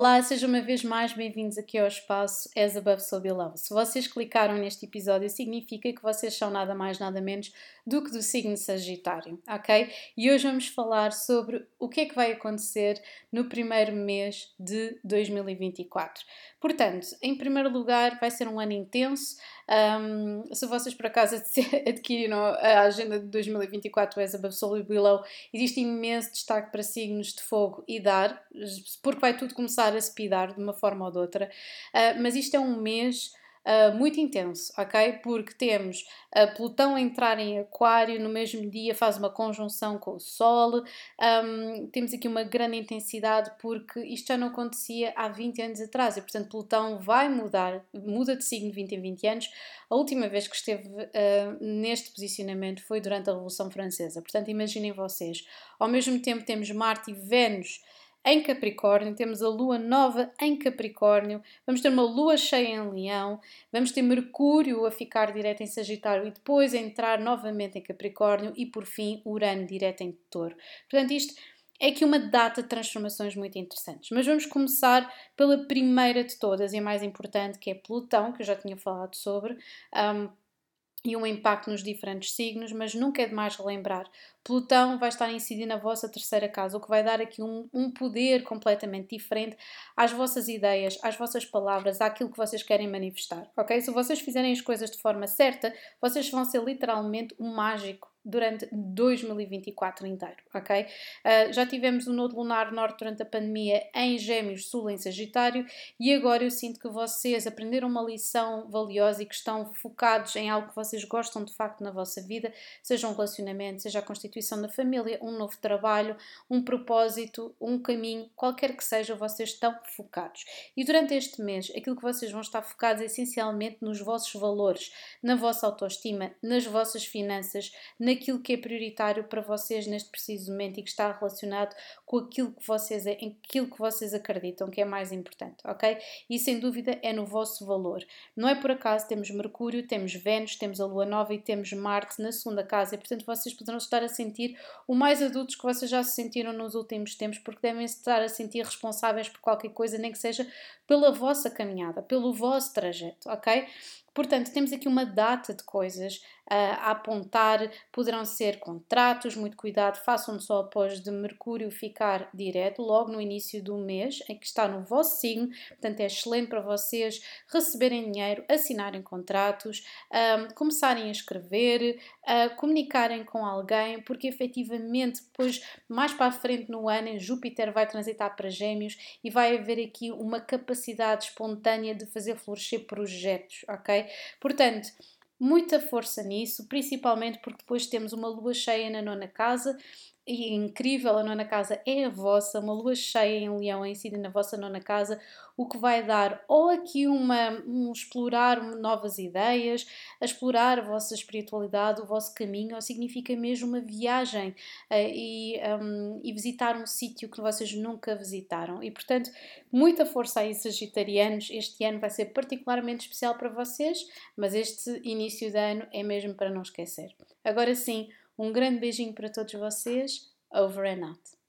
Olá, sejam uma vez mais bem-vindos aqui ao espaço As Above So Below. Se vocês clicaram neste episódio, significa que vocês são nada mais, nada menos do que do signo Sagitário, ok? E hoje vamos falar sobre o que é que vai acontecer no primeiro mês de 2024. Portanto, em primeiro lugar, vai ser um ano intenso. Um, se vocês por acaso adquiriram a agenda de 2024 As Above So Below, existe imenso destaque para signos de fogo e dar, porque vai tudo começar a speedar de uma forma ou de outra, uh, mas isto é um mês Uh, muito intenso, ok? Porque temos uh, Plutão a entrar em Aquário, no mesmo dia faz uma conjunção com o Sol, um, temos aqui uma grande intensidade porque isto já não acontecia há 20 anos atrás e, portanto, Plutão vai mudar, muda de signo de 20 em 20 anos. A última vez que esteve uh, neste posicionamento foi durante a Revolução Francesa, portanto, imaginem vocês, ao mesmo tempo temos Marte e Vênus em Capricórnio, temos a lua nova em Capricórnio, vamos ter uma lua cheia em Leão, vamos ter Mercúrio a ficar direto em Sagitário e depois a entrar novamente em Capricórnio e por fim Urano direto em Touro. Portanto, isto é aqui uma data de transformações muito interessantes. Mas vamos começar pela primeira de todas e a mais importante, que é Plutão, que eu já tinha falado sobre. Um, e um impacto nos diferentes signos, mas nunca é demais relembrar. Plutão vai estar a incidir na vossa terceira casa, o que vai dar aqui um, um poder completamente diferente às vossas ideias, às vossas palavras, àquilo que vocês querem manifestar, ok? Se vocês fizerem as coisas de forma certa, vocês vão ser literalmente um mágico durante 2024 inteiro, ok? Uh, já tivemos o Nodo Lunar Norte durante a pandemia em Gêmeos, Sul em Sagitário e agora eu sinto que vocês aprenderam uma lição valiosa e que estão focados em algo que vocês gostam de facto na vossa vida, seja um relacionamento, seja a constituição da família, um novo trabalho, um propósito, um caminho, qualquer que seja, vocês estão focados. E durante este mês, aquilo que vocês vão estar focados é essencialmente nos vossos valores, na vossa autoestima, nas vossas finanças, na naquilo que é prioritário para vocês neste preciso momento e que está relacionado com aquilo que vocês em aquilo que vocês acreditam que é mais importante, ok? E sem dúvida é no vosso valor. Não é por acaso temos Mercúrio, temos Vênus, temos a Lua Nova e temos Marte na segunda casa e portanto vocês poderão estar a sentir o mais adultos que vocês já se sentiram nos últimos tempos porque devem estar a sentir responsáveis por qualquer coisa, nem que seja pela vossa caminhada, pelo vosso trajeto, ok? Portanto, temos aqui uma data de coisas uh, a apontar, poderão ser contratos, muito cuidado, façam só após de Mercúrio ficar direto, logo no início do mês, em que está no vosso signo, portanto é excelente para vocês receberem dinheiro, assinarem contratos, um, começarem a escrever, uh, comunicarem com alguém, porque efetivamente depois, mais para a frente no ano, Júpiter vai transitar para gêmeos e vai haver aqui uma capacidade espontânea de fazer florescer projetos, Portanto, muita força nisso, principalmente porque depois temos uma lua cheia na nona casa e incrível, a nona casa é a vossa, uma lua cheia em leão incide na vossa nona casa, o que vai dar ou aqui uma, um explorar novas ideias, a explorar a vossa espiritualidade, o vosso caminho, ou significa mesmo uma viagem uh, e, um, e visitar um sítio que vocês nunca visitaram. E portanto, muita força aí, Sagitarianos, este ano vai ser particularmente especial para vocês, mas este início de ano é mesmo para não esquecer. Agora sim, um grande beijinho para todos vocês. Over and out.